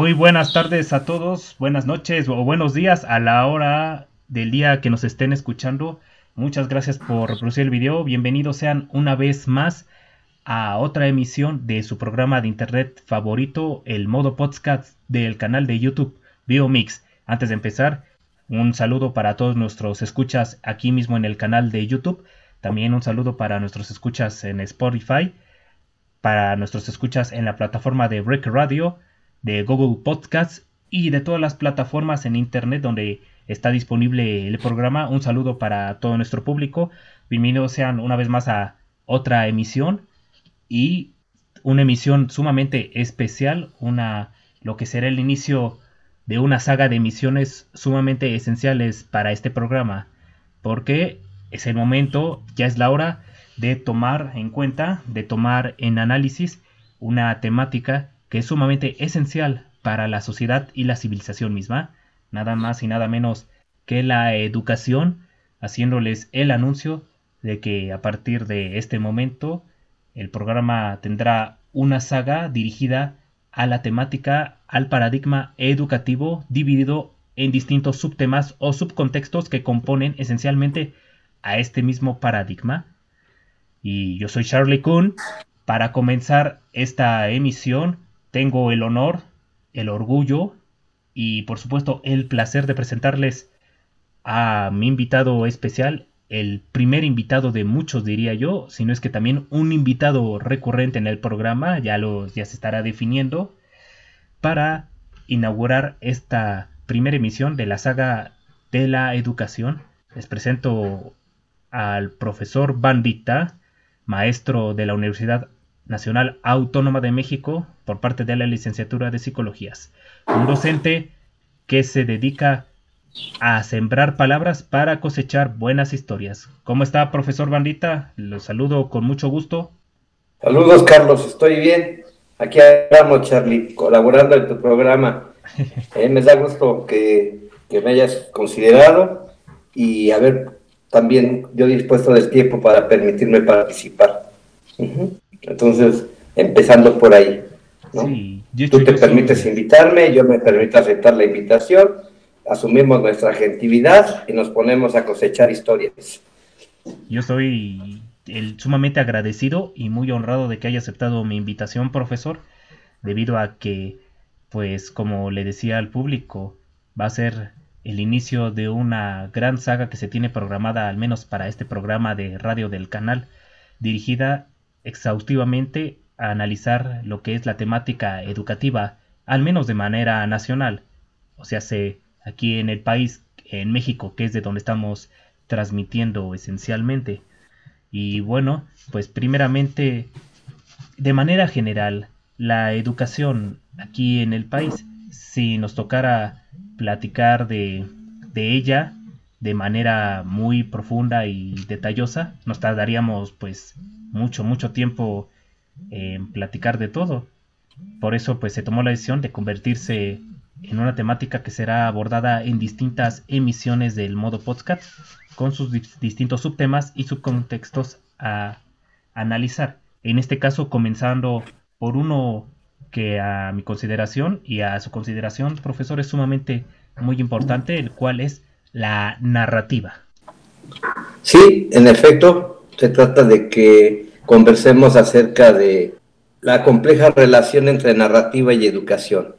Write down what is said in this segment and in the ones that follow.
Muy buenas tardes a todos, buenas noches o buenos días a la hora del día que nos estén escuchando. Muchas gracias por reproducir el video. Bienvenidos sean una vez más a otra emisión de su programa de internet favorito, el modo podcast del canal de YouTube Biomix. Antes de empezar, un saludo para todos nuestros escuchas aquí mismo en el canal de YouTube. También un saludo para nuestros escuchas en Spotify, para nuestros escuchas en la plataforma de Break Radio, de Google Podcasts y de todas las plataformas en Internet donde está disponible el programa. Un saludo para todo nuestro público. Bienvenidos sean una vez más a otra emisión y una emisión sumamente especial, una lo que será el inicio de una saga de emisiones sumamente esenciales para este programa, porque es el momento, ya es la hora de tomar en cuenta, de tomar en análisis una temática que es sumamente esencial para la sociedad y la civilización misma, nada más y nada menos que la educación, haciéndoles el anuncio de que a partir de este momento el programa tendrá una saga dirigida a la temática, al paradigma educativo dividido en distintos subtemas o subcontextos que componen esencialmente a este mismo paradigma. Y yo soy Charlie Kuhn. Para comenzar esta emisión, tengo el honor, el orgullo y por supuesto el placer de presentarles a mi invitado especial, el primer invitado de muchos diría yo, si no es que también un invitado recurrente en el programa, ya, lo, ya se estará definiendo, para inaugurar esta primera emisión de la saga de la educación. Les presento al profesor Bandita, maestro de la Universidad Nacional Autónoma de México por parte de la licenciatura de Psicologías. Un docente que se dedica a sembrar palabras para cosechar buenas historias. ¿Cómo está, profesor Bandita? Los saludo con mucho gusto. Saludos, Carlos. Estoy bien. Aquí andamos, Charlie, colaborando en tu programa. Eh, me da gusto que, me hayas considerado y a ver, también yo dispuesto del tiempo para permitirme participar. Entonces, empezando por ahí. Tú te permites invitarme, yo me permito aceptar la invitación asumimos nuestra gentilidad y nos ponemos a cosechar historias. Yo estoy sumamente agradecido y muy honrado de que haya aceptado mi invitación, profesor, debido a que, pues como le decía al público, va a ser el inicio de una gran saga que se tiene programada al menos para este programa de radio del canal, dirigida exhaustivamente a analizar lo que es la temática educativa, al menos de manera nacional. O sea, se aquí en el país, en México, que es de donde estamos transmitiendo esencialmente. Y bueno, pues primeramente, de manera general, la educación aquí en el país, si nos tocara platicar de, de ella de manera muy profunda y detallosa, nos tardaríamos pues mucho, mucho tiempo en platicar de todo. Por eso pues se tomó la decisión de convertirse en una temática que será abordada en distintas emisiones del modo podcast con sus distintos subtemas y subcontextos a analizar. En este caso, comenzando por uno que a mi consideración y a su consideración, profesor, es sumamente muy importante, el cual es la narrativa. Sí, en efecto, se trata de que conversemos acerca de la compleja relación entre narrativa y educación.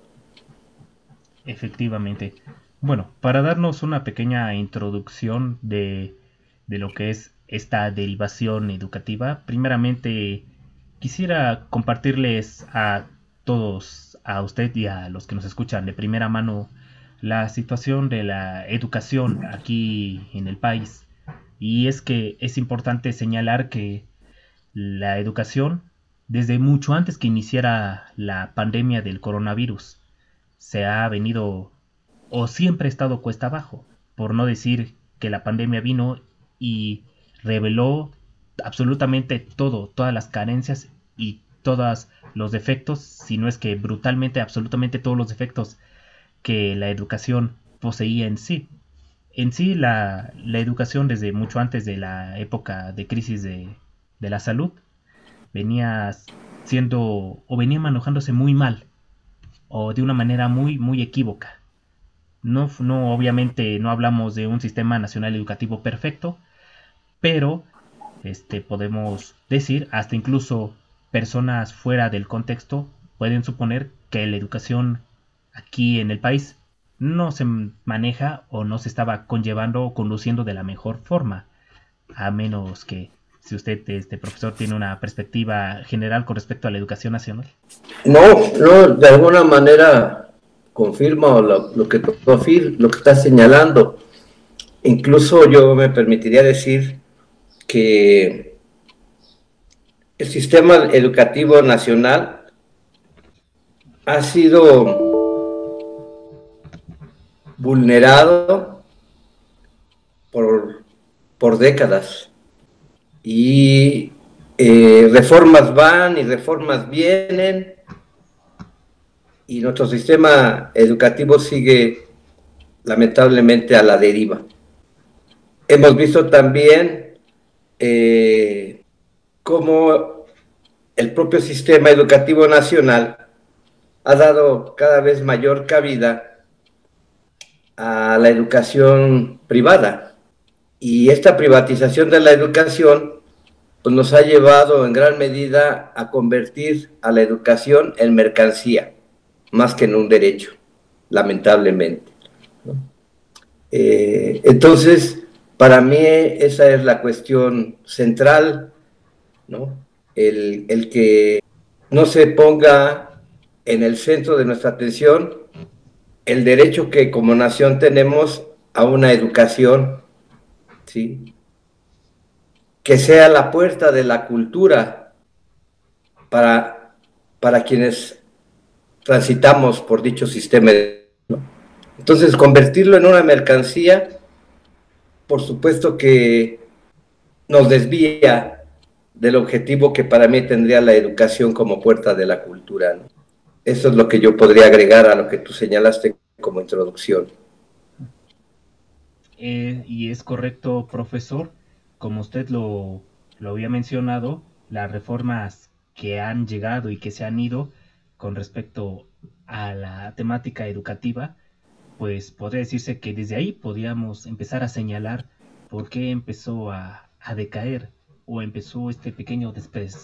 Efectivamente. Bueno, para darnos una pequeña introducción de, de lo que es esta derivación educativa, primeramente quisiera compartirles a todos, a usted y a los que nos escuchan de primera mano, la situación de la educación aquí en el país. Y es que es importante señalar que la educación, desde mucho antes que iniciara la pandemia del coronavirus, se ha venido o siempre ha estado cuesta abajo, por no decir que la pandemia vino y reveló absolutamente todo, todas las carencias y todos los defectos, si no es que brutalmente, absolutamente todos los defectos que la educación poseía en sí. En sí, la, la educación desde mucho antes de la época de crisis de, la salud venía siendo o venía manejándose muy mal o de una manera muy, muy equívoca. No, no, obviamente no hablamos de un sistema nacional educativo perfecto, pero este, podemos decir, hasta incluso personas fuera del contexto pueden suponer que la educación aquí en el país no se maneja o no se estaba conllevando o conduciendo de la mejor forma, a menos que si usted, este profesor, tiene una perspectiva general con respecto a la educación nacional. No, no, de alguna manera confirma lo, lo que lo que está señalando. Incluso yo me permitiría decir que el sistema educativo nacional ha sido vulnerado por, por décadas y eh, reformas van y reformas vienen y nuestro sistema educativo sigue lamentablemente a la deriva. Hemos visto también eh, cómo el propio sistema educativo nacional ha dado cada vez mayor cabida a la educación privada. Y esta privatización de la educación pues, nos ha llevado en gran medida a convertir a la educación en mercancía más que en un derecho, lamentablemente. Eh, entonces, para mí esa es la cuestión central, ¿no? El, el, que no se ponga en el centro de nuestra atención el derecho que como nación tenemos a una educación, ¿sí? que sea la puerta de la cultura para, para quienes transitamos por dicho sistema. Entonces, convertirlo en una mercancía, por supuesto que nos desvía del objetivo que para mí tendría la educación como puerta de la cultura. Eso es lo que yo podría agregar a lo que tú señalaste como introducción. Eh, y es correcto, profesor. Como usted lo, lo había mencionado, las reformas que han llegado y que se han ido con respecto a la temática educativa, pues podría decirse que desde ahí podríamos empezar a señalar por qué empezó a, decaer o empezó este pequeño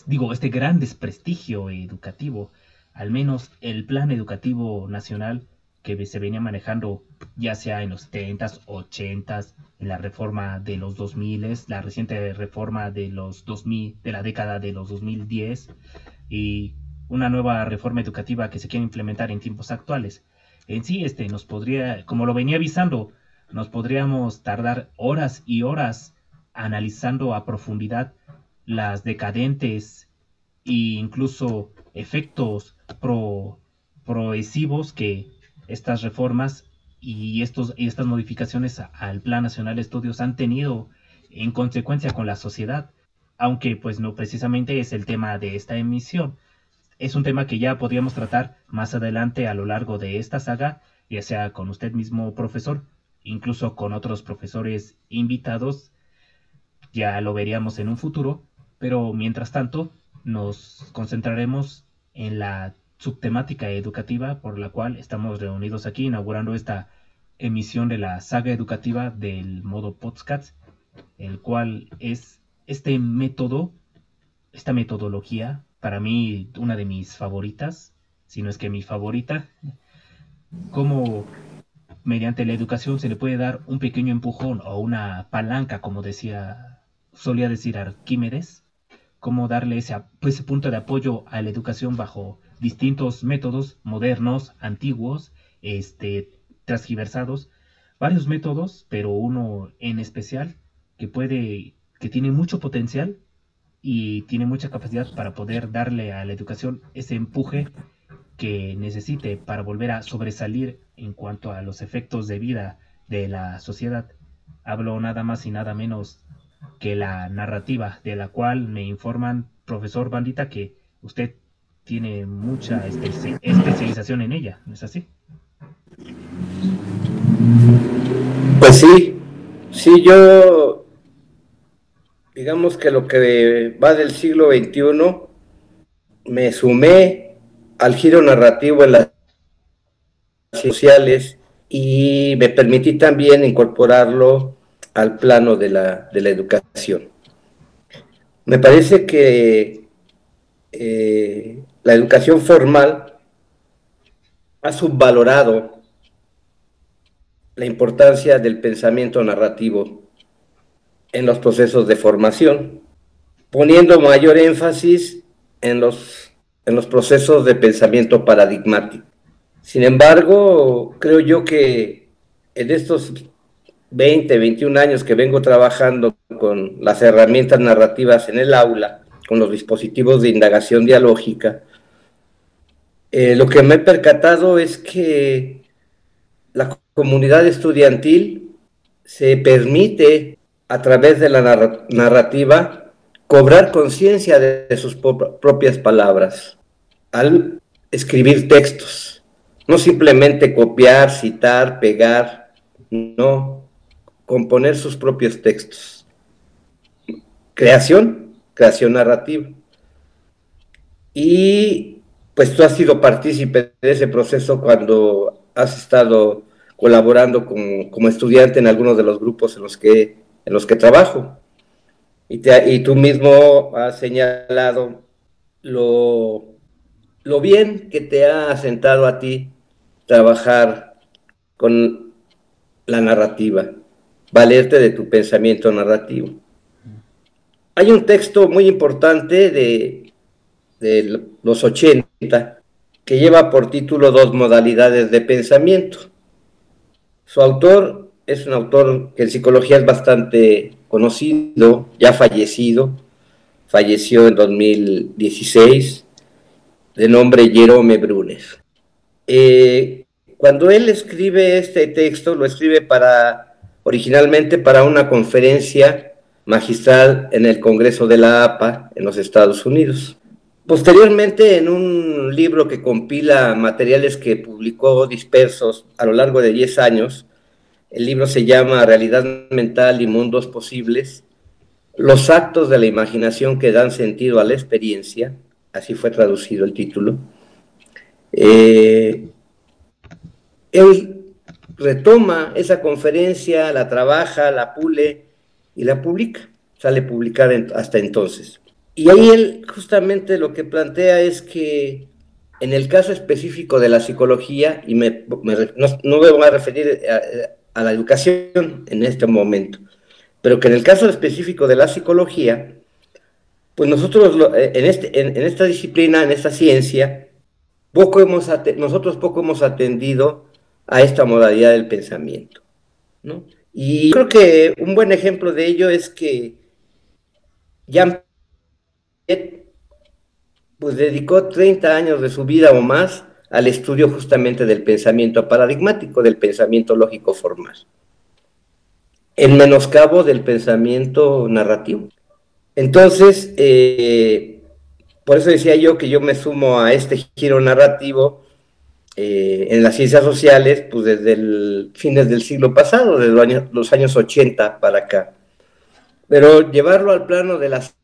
digo, este gran desprestigio educativo, al menos el plan educativo nacional que se venía manejando ya sea en los 70s, 80s, en la reforma de los 2000, la reciente reforma de los 2000, de la década de los 2010 y una nueva reforma educativa que se quiere implementar en tiempos actuales. En sí, este nos podría, como lo venía avisando, nos podríamos tardar horas y horas analizando a profundidad las decadentes e incluso efectos pro, prohesivos que estas reformas y, estos, y estas modificaciones al Plan Nacional de Estudios han tenido en consecuencia con la sociedad, aunque pues no precisamente es el tema de esta emisión. Es un tema que ya podríamos tratar más adelante a lo largo de esta saga, ya sea con usted mismo profesor, incluso con otros profesores invitados, ya lo veríamos en un futuro, pero mientras tanto nos concentraremos en la subtemática educativa por la cual estamos reunidos aquí inaugurando esta emisión de la saga educativa del modo podcast, el cual es este método, esta metodología para mí una de mis favoritas, si no es que mi favorita, cómo mediante la educación se le puede dar un pequeño empujón o una palanca, como decía, solía decir Arquímedes, cómo darle ese, pues, ese punto de apoyo a la educación bajo distintos métodos modernos, antiguos, este, transgiversados, varios métodos, pero uno en especial que puede, que tiene mucho potencial y tiene mucha capacidad para poder darle a la educación ese empuje que necesite para volver a sobresalir en cuanto a los efectos de vida de la sociedad. Hablo nada más y nada menos que la narrativa de la cual me informan, profesor Bandita, que usted tiene mucha especialización en ella, ¿no es así? Pues sí, sí, yo digamos que lo que va del siglo XXI, me sumé al giro narrativo en la sociales y me permití también incorporarlo al plano de la, de la educación. Me parece que eh, la educación formal ha subvalorado la importancia del pensamiento narrativo en los procesos de formación, poniendo mayor énfasis en los, en los procesos de pensamiento paradigmático. Sin embargo, creo yo que en estos 20, 21 años que vengo trabajando con las herramientas narrativas en el aula, con los dispositivos de indagación dialógica, eh, lo que me he percatado es que la comunidad estudiantil se permite a través de la narrativa cobrar conciencia de sus propias palabras al escribir textos. No simplemente copiar, citar, pegar, no, componer sus propios textos. Creación, creación narrativa. Y pues tú has sido partícipe de ese proceso cuando has estado colaborando como, estudiante en algunos de los grupos en los que, en los que trabajo. Y, y tú mismo has señalado lo, lo bien que te ha asentado a ti trabajar con la narrativa, valerte de tu pensamiento narrativo. Hay un texto muy importante de, de los 80 que lleva por título Dos modalidades de pensamiento. Su autor es un autor que en psicología es bastante conocido, ya fallecido, falleció en 2016, de nombre Jerome Brunes. Eh, cuando él escribe este texto, lo escribe para, originalmente para una conferencia magistral en el Congreso de la APA en los Estados Unidos. Posteriormente, en un libro que compila materiales que publicó dispersos a lo largo de 10 años, el libro se llama Realidad Mental y Mundos Posibles, los actos de la imaginación que dan sentido a la experiencia, así fue traducido el título, eh, él retoma esa conferencia, la trabaja, la pule y la publica, sale publicada hasta entonces. Y ahí él justamente lo que plantea es que en el caso específico de la psicología, y me, no, me voy a referir a, la educación en este momento, pero que en el caso específico de la psicología, pues nosotros en, este, en esta disciplina, en esta ciencia, poco hemos nosotros poco hemos atendido a esta modalidad del pensamiento. ¿no? Y creo que un buen ejemplo de ello es que Jean pues dedicó 30 años de su vida o más al estudio justamente del pensamiento paradigmático, del pensamiento lógico formal, en menoscabo del pensamiento narrativo. Entonces, eh, por eso decía yo que yo me sumo a este giro narrativo eh, en las ciencias sociales, pues desde el fines del siglo pasado, desde los años, los años 80 para acá. Pero llevarlo al plano de las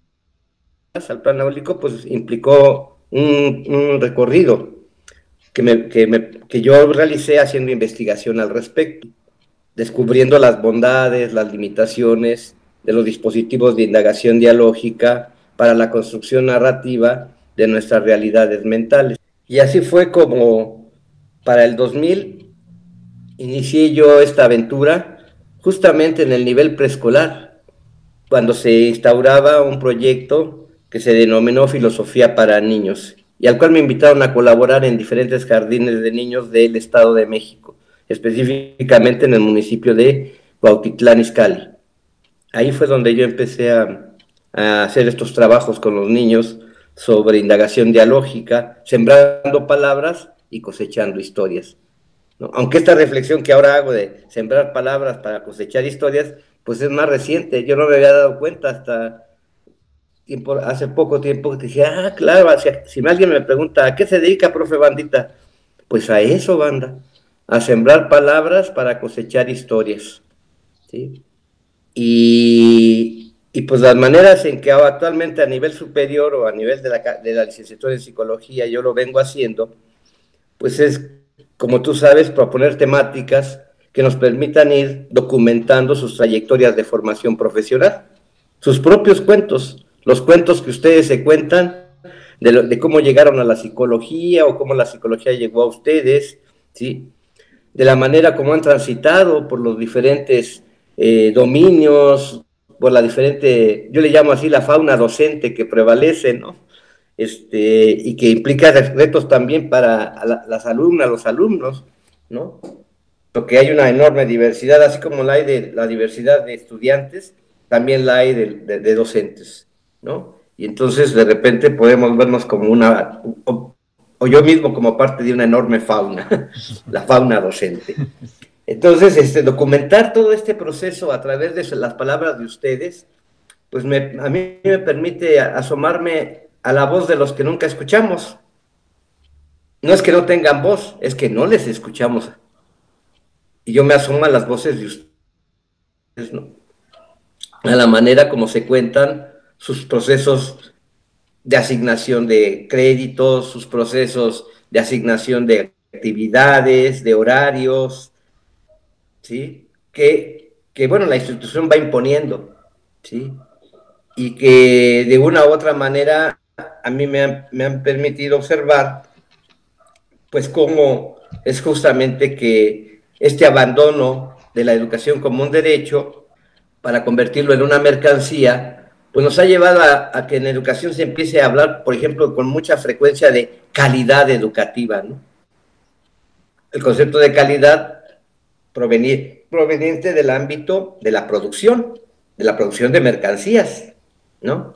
al plano eólico, pues implicó un, recorrido que, que yo realicé haciendo investigación al respecto, descubriendo las bondades, las limitaciones de los dispositivos de indagación dialógica, para la construcción narrativa de nuestras realidades mentales. Y así fue como para el 2000 inicié yo esta aventura justamente en el nivel preescolar, cuando se instauraba un proyecto que se denominó Filosofía para Niños y al cual me invitaron a colaborar en diferentes jardines de niños del Estado de México, específicamente en el municipio de Cuautitlán Izcalli. Ahí fue donde yo empecé a, a hacer estos trabajos con los niños sobre indagación dialógica, sembrando palabras y cosechando historias. Aunque esta reflexión que ahora hago de sembrar palabras para cosechar historias, pues es más reciente. Yo no me había dado cuenta hasta hace poco tiempo que dije, ah, claro, si, si alguien me pregunta, ¿a qué se dedica, profe Bandita? Pues a eso, banda, a sembrar palabras para cosechar historias. ¿sí? Y, y pues las maneras en que actualmente a nivel superior o a nivel de la, de la licenciatura en psicología yo lo vengo haciendo, pues es como tú sabes, proponer temáticas que nos permitan ir documentando sus trayectorias de formación profesional, sus propios cuentos, los cuentos que ustedes se cuentan de, cómo llegaron a la psicología o cómo la psicología llegó a ustedes, ¿sí? de la manera como han transitado por los diferentes eh, dominios, por la diferente, yo le llamo así la fauna docente que prevalece, ¿no? Este, y que implica retos también para las alumnas, los alumnos, ¿no? Porque hay una enorme diversidad, así como la hay de la diversidad de estudiantes, también la hay de, docentes, ¿no? Y entonces de repente podemos vernos como una, o, yo mismo como parte de una enorme fauna, la fauna docente. Entonces, este, documentar todo este proceso a través de las palabras de ustedes, pues a mí me permite asomarme a la voz de los que nunca escuchamos. No es que no tengan voz, es que no les escuchamos. Y yo me asomo a las voces de ustedes, ¿no? A la manera como se cuentan sus procesos de asignación de créditos, sus procesos de asignación de actividades, de horarios, ¿sí? Que, que bueno, la institución va imponiendo, ¿sí? Y que de una u otra manera a mí me han, permitido observar, pues cómo es justamente que este abandono de la educación como un derecho para convertirlo en una mercancía, pues nos ha llevado a, que en educación se empiece a hablar, por ejemplo, con mucha frecuencia de calidad educativa, ¿no? El concepto de calidad proveniente del ámbito de la producción, de la producción de mercancías, ¿no?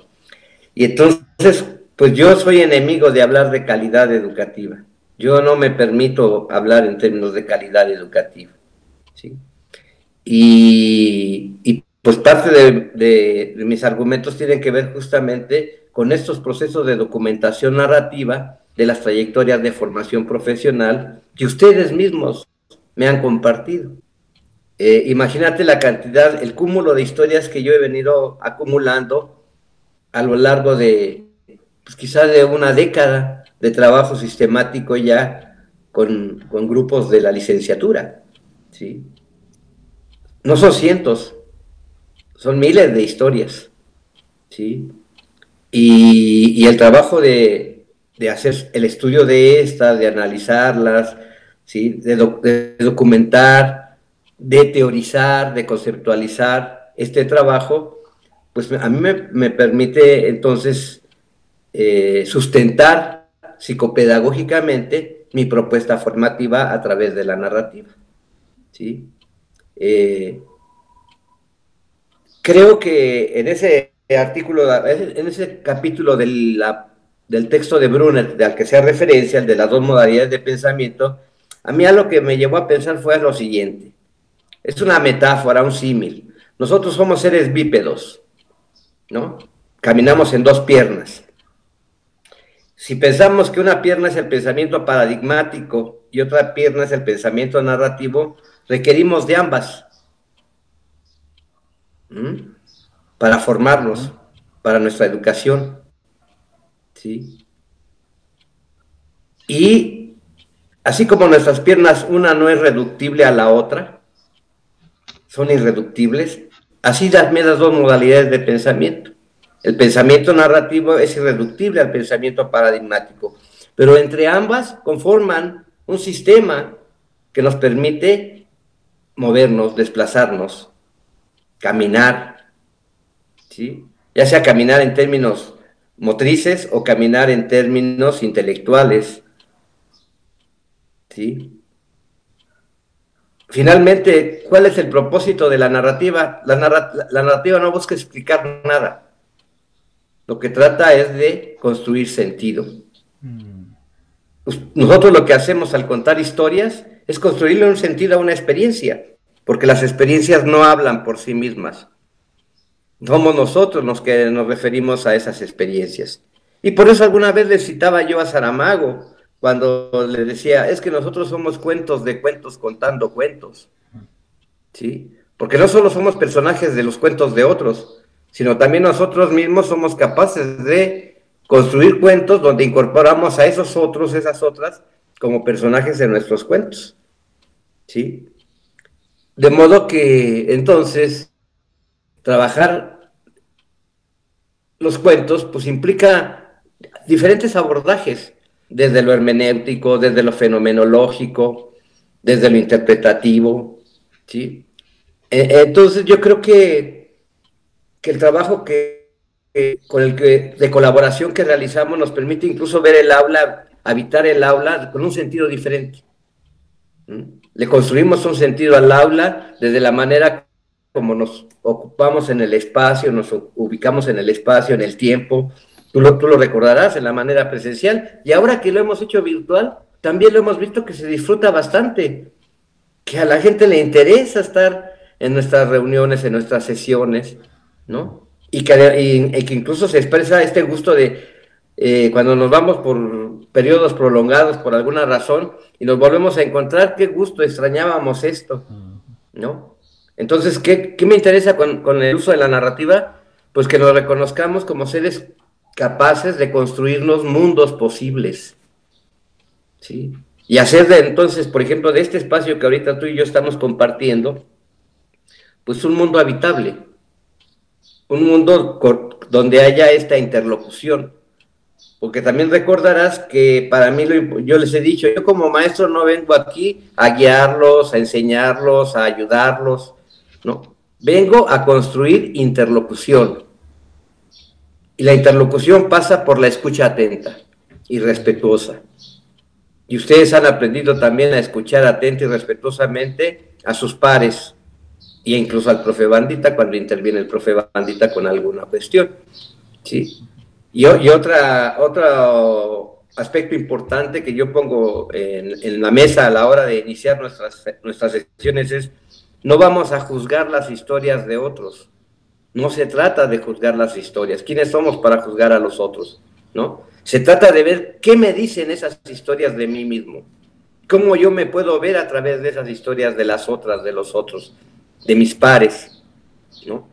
Y entonces, pues yo soy enemigo de hablar de calidad educativa. Yo no me permito hablar en términos de calidad educativa. ¿sí? Y, pues parte de, mis argumentos tienen que ver justamente con estos procesos de documentación narrativa de las trayectorias de formación profesional que ustedes mismos me han compartido. Eh, imagínate la cantidad, el cúmulo de historias que yo he venido acumulando a lo largo de, pues quizá de una década de trabajo sistemático ya con, grupos de la licenciatura. ¿sí? No son cientos, son miles de historias. ¿sí? Y, el trabajo de, hacer el estudio de estas, de analizarlas, ¿sí? de, documentar, de teorizar, de conceptualizar este trabajo, pues a mí me, me permite entonces eh, sustentar psicopedagógicamente mi propuesta formativa a través de la narrativa. ¿sí? Eh, creo que en ese artículo, en ese capítulo del texto de Brunner, al que sea referencia, el de las dos modalidades de pensamiento, a mí lo que me llevó a pensar fue lo siguiente. Es una metáfora, un símil. Nosotros somos seres bípedos, ¿no? Caminamos en dos piernas. Si pensamos que una pierna es el pensamiento paradigmático y otra pierna es el pensamiento narrativo, requerimos de ambas para formarnos, para nuestra educación. ¿sí? Y así como nuestras piernas, una no es reductible a la otra, son irreductibles, así también las dos modalidades de pensamiento. El pensamiento narrativo es irreductible al pensamiento paradigmático, pero entre ambas conforman un sistema que nos permite movernos, desplazarnos, caminar, ¿sí? ya sea caminar en términos motrices o caminar en términos intelectuales. ¿sí? Finalmente, ¿cuál es el propósito de la narrativa? La, la narrativa no busca explicar nada lo que trata es de construir sentido. Mm. Pues, nosotros lo que hacemos al contar historias es construirle un sentido a una experiencia, porque las experiencias no hablan por sí mismas. Somos nosotros los que nos referimos a esas experiencias. Y por eso alguna vez le citaba yo a Saramago, cuando le decía, es que nosotros somos cuentos de cuentos contando cuentos. ¿Sí? Porque no solo somos personajes de los cuentos de otros, sino también nosotros mismos somos capaces de construir cuentos donde incorporamos a esos otros, esas otras, como personajes en nuestros cuentos. ¿Sí? De modo que entonces trabajar los cuentos pues implica diferentes abordajes, desde lo hermenéutico, desde lo fenomenológico, desde lo interpretativo, ¿sí? E, entonces yo creo que, que el trabajo que, con el que, de colaboración que realizamos nos permite incluso ver el aula, habitar el aula con un sentido diferente. Le construimos un sentido al aula desde la manera como nos ocupamos en el espacio, nos ubicamos en el espacio, en el tiempo. Tú lo, tú lo recordarás en la manera presencial. Y ahora que lo hemos hecho virtual, también lo hemos visto que se disfruta bastante, que a la gente le interesa estar en nuestras reuniones, en nuestras sesiones, ¿no? Y que, que incluso se expresa este gusto de eh, cuando nos vamos por periodos prolongados por alguna razón y nos volvemos a encontrar, qué gusto, extrañábamos esto, ¿no? Entonces, ¿qué, qué me interesa con, con, el uso de la narrativa? Pues que nos reconozcamos como seres capaces de construirnos mundos posibles, ¿sí? Y hacer de entonces, por ejemplo, de este espacio que ahorita tú y yo estamos compartiendo, pues un mundo habitable, un mundo donde haya esta interlocución. Porque también recordarás que para mí, yo les he dicho, yo como maestro no vengo aquí a guiarlos, a enseñarlos, a ayudarlos, no. Vengo a construir interlocución. Y la interlocución pasa por la escucha atenta y respetuosa. Y ustedes han aprendido también a escuchar atenta y respetuosamente a sus pares, y incluso al profe Bandita cuando interviene el profe Bandita con alguna cuestión. ¿sí? Y, y otra, otro aspecto importante que yo pongo en, en, la mesa a la hora de iniciar nuestras, nuestras sesiones es, no vamos a juzgar las historias de otros. No se trata de juzgar las historias. ¿Quiénes somos para juzgar a los otros? ¿No? Se trata de ver qué me dicen esas historias de mí mismo. Cómo yo me puedo ver a través de esas historias de las otras, de los otros de mis pares, ¿no?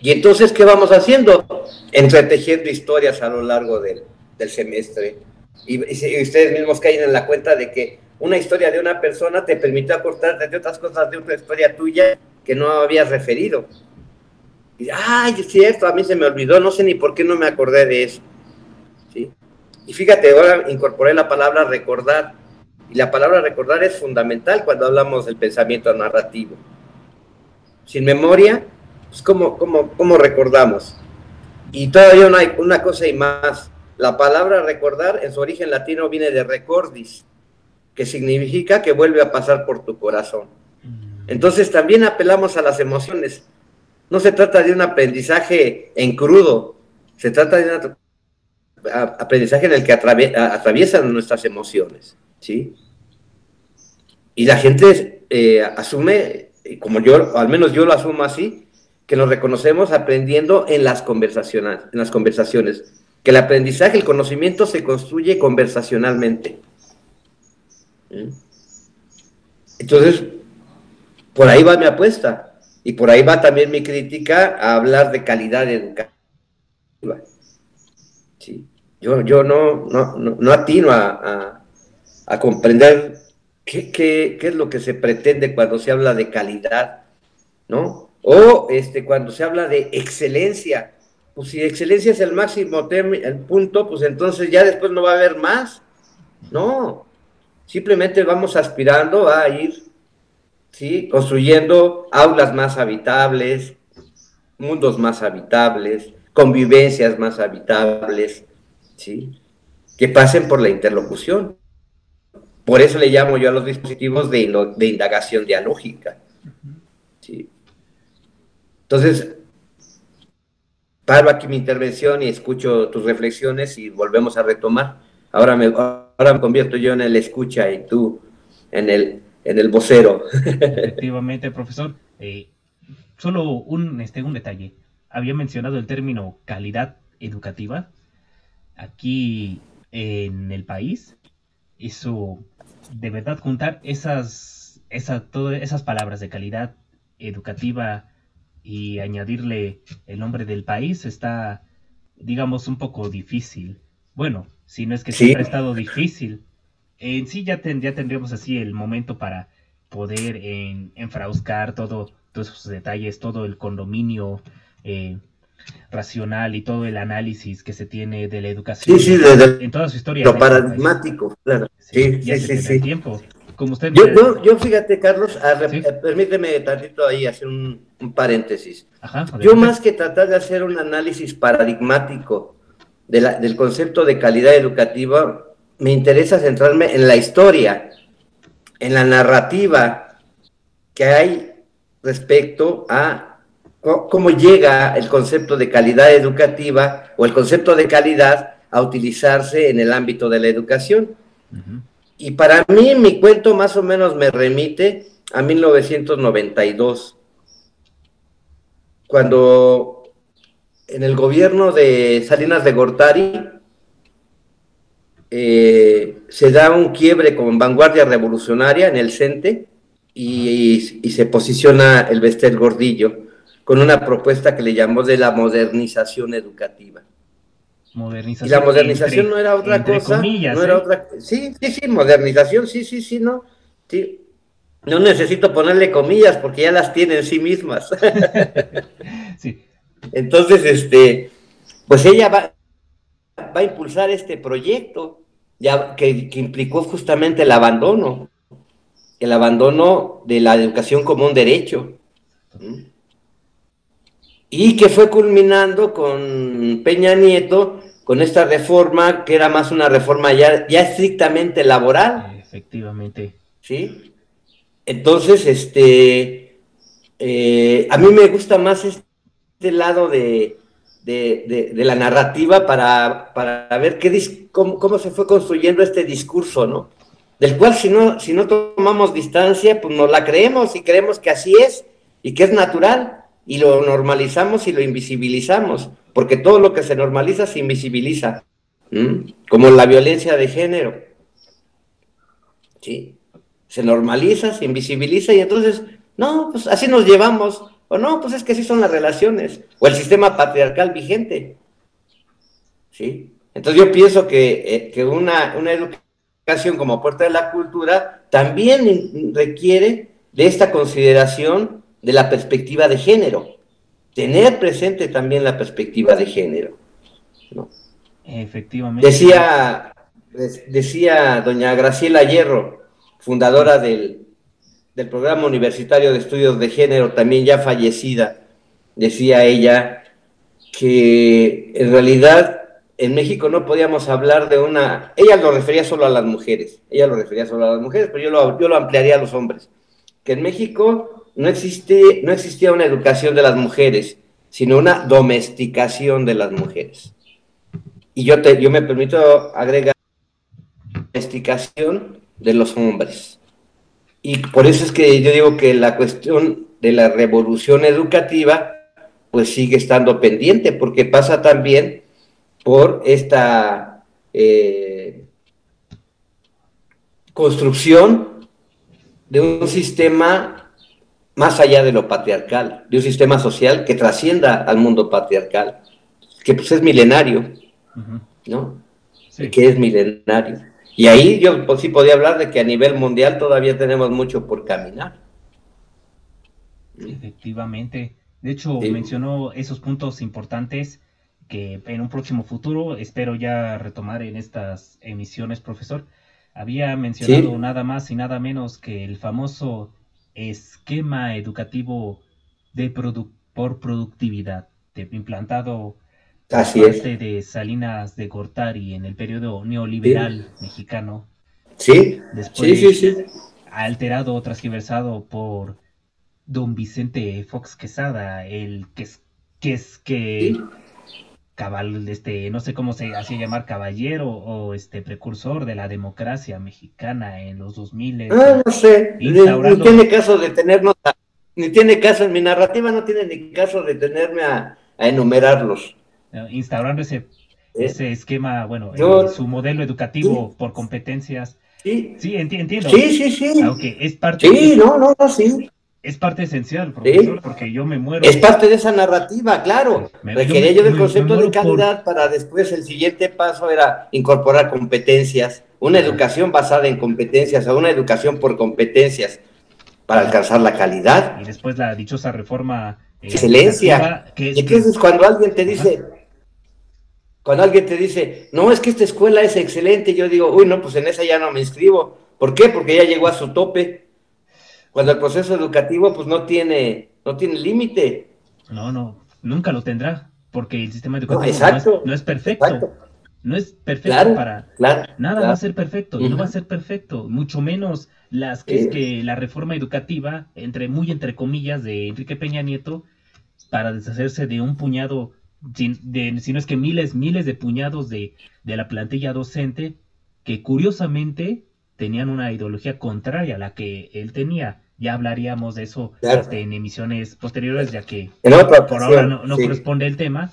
Y entonces, ¿qué vamos haciendo? Entretejiendo historias a lo largo del, semestre. Y, ustedes mismos caen en la cuenta de que una historia de una persona te permite acortarte de otras cosas de otra historia tuya que no habías referido. Y, ay, es cierto, a mí se me olvidó, no sé ni por qué no me acordé de eso. ¿Sí? Y fíjate, ahora incorporé la palabra recordar y la palabra recordar es fundamental cuando hablamos del pensamiento narrativo. Sin memoria, pues ¿cómo, cómo, cómo recordamos? Y todavía no hay una cosa y más. La palabra recordar en su origen latino viene de recordis, que significa que vuelve a pasar por tu corazón. Mm. Entonces también apelamos a las emociones. No se trata de un aprendizaje en crudo, se trata de un aprendizaje en el que atraviesan nuestras emociones. ¿sí? Y la gente eh, asume, como yo, al menos yo lo asumo así, que nos reconocemos aprendiendo en las conversaciones, en las conversaciones, que el aprendizaje, el conocimiento se construye conversacionalmente. ¿Mm? Entonces, por ahí va mi apuesta y por ahí va también mi crítica a hablar de calidad educativa. ¿Sí? Yo, yo no, no, no, atino a a comprender qué, qué, qué, es lo que se pretende cuando se habla de calidad, ¿no? O este, cuando se habla de excelencia. Pues si excelencia es el máximo el punto, pues entonces ya después no va a haber más. No, simplemente vamos aspirando a ir, ¿sí? Construyendo aulas más habitables, mundos más habitables, convivencias más habitables, ¿sí? Que pasen por la interlocución. Por eso le llamo yo a los dispositivos de, de indagación dialógica. ¿sí? Entonces, paro aquí mi intervención y escucho tus reflexiones y volvemos a retomar. Ahora me, ahora me convierto yo en el escucha y tú en el, en el vocero. Efectivamente, profesor. Eh, solo un, este, un detalle. Había mencionado el término calidad educativa. Aquí en el país, eso de verdad juntar esas, todas esas palabras de calidad educativa y añadirle el nombre del país está, digamos, un poco difícil. Bueno, si no es que siempre ha estado difícil, en sí ya, ya tendríamos así el momento para poder en, enfrauscar todo, todos esos detalles, todo el condominio eh, racional y todo el análisis que se tiene de la educación en toda su historia. Lo paradigmático, claro. Sí, sí, sí. sí, tiempo. Como usted yo, yo, fíjate, Carlos, eh, permíteme tantito ahí hacer un, paréntesis. yo más que tratar de hacer un análisis paradigmático de la, del concepto de calidad educativa, me interesa centrarme en la historia, en la narrativa que hay respecto a cómo llega el concepto de calidad educativa o el concepto de calidad a utilizarse en el ámbito de la educación. Y para mí mi cuento más o menos me remite a 1992, cuando en el gobierno de Salinas de Gortari eh, se da un quiebre con vanguardia revolucionaria en el CENTE y, y se posiciona el Vestel Gordillo con una propuesta que le llamó de la modernización educativa. Modernización. Y la modernización no era otra cosa. no era ¿eh? otra. Sí, sí, sí, modernización, sí, sí, sí, no. Sí. No necesito ponerle comillas porque ya las tiene en sí mismas. sí. Entonces, este, pues ella va, va a impulsar este proyecto ya, que, implicó justamente el abandono, el abandono de la educación como un derecho. ¿Mm? Y que fue culminando con Peña Nieto, con esta reforma que era más una reforma ya, ya estrictamente laboral. Efectivamente. ¿Sí? Entonces, este, eh, a mí me gusta más este lado de, la narrativa para, ver qué, cómo, cómo, se fue construyendo este discurso, ¿no? Del cual si no, si no tomamos distancia, pues nos la creemos y creemos que así es y que es natural y lo normalizamos y lo invisibilizamos, porque todo lo que se normaliza se invisibiliza, como la violencia de género. ¿Sí? Se normaliza, se invisibiliza y entonces, no, pues así nos llevamos, o no, pues es que así son las relaciones, o el sistema patriarcal vigente. ¿Sí? Entonces yo pienso que, eh, una, una educación como puerta de la cultura también requiere de esta consideración de la perspectiva de género. Tener presente también la perspectiva de género. Efectivamente. Decía, decía doña Graciela Hierro, fundadora del, del programa universitario de estudios de género, también ya fallecida, decía ella que en realidad en México no podíamos hablar de una, ella lo refería solo a las mujeres, ella lo refería solo a las mujeres, pero yo lo, yo lo ampliaría a los hombres, que en México no, existe, no existía una educación de las mujeres, sino una domesticación de las mujeres. Y yo, te, yo me permito agregar domesticación de los hombres. Y por eso es que yo digo que la cuestión de la revolución educativa pues sigue estando pendiente, porque pasa también por esta eh, construcción de un sistema más allá de lo patriarcal, de un sistema social que trascienda al mundo patriarcal, que pues es milenario, ¿no? Que es milenario. Y ahí yo pues, sí podía hablar de que a nivel mundial todavía tenemos mucho por caminar. Efectivamente. De hecho, mencionó esos puntos importantes que en un próximo futuro espero ya retomar en estas emisiones, profesor. Había mencionado nada más y nada menos que el famoso esquema educativo de por productividad, implantado Así parte de Salinas de Gortari en el periodo neoliberal mexicano. Sí, Después, sí, sí, Alterado, transgiversado por don Vicente Fox Quesada, el que es que es que cabal, este, no sé cómo se hacía llamar, caballero o este precursor de la democracia mexicana en los 2000. Ah, no sé, ni, tiene caso de tenernos, ni tiene caso, en mi narrativa no tiene ni caso de tenerme a, enumerarlos. Instaurando ese, ¿Eh? ese esquema, bueno, eh, su modelo educativo por competencias. Sí, sí entiendo. Sí, sí, sí. Aunque es parte. Sí, no, no, no, sí es parte esencial, profesor, porque yo me muero. Es parte de esa narrativa, claro. Requería yo, del concepto de calidad para después el siguiente paso era incorporar competencias, una educación basada en competencias o una educación por competencias para alcanzar la calidad. Y después la dichosa reforma. Eh, Excelencia. Que y entonces cuando alguien te dice, cuando alguien te dice, no, es que esta escuela es excelente, yo digo, uy, no, pues en esa ya no me inscribo. ¿Por qué? Porque ya llegó a su tope cuando el proceso educativo pues no tiene, no tiene límite. No, no, nunca lo tendrá, porque el sistema educativo no, es, perfecto. No es perfecto para nada va a ser perfecto y no va a ser perfecto, mucho menos las que es que la reforma educativa, entre muy entre comillas, de Enrique Peña Nieto, para deshacerse de un puñado, de, si no es que miles, miles de puñados de, de la plantilla docente, que curiosamente tenían una ideología contraria a la que él tenía ya hablaríamos de eso este, en emisiones posteriores, ya que por ahora no, corresponde el tema.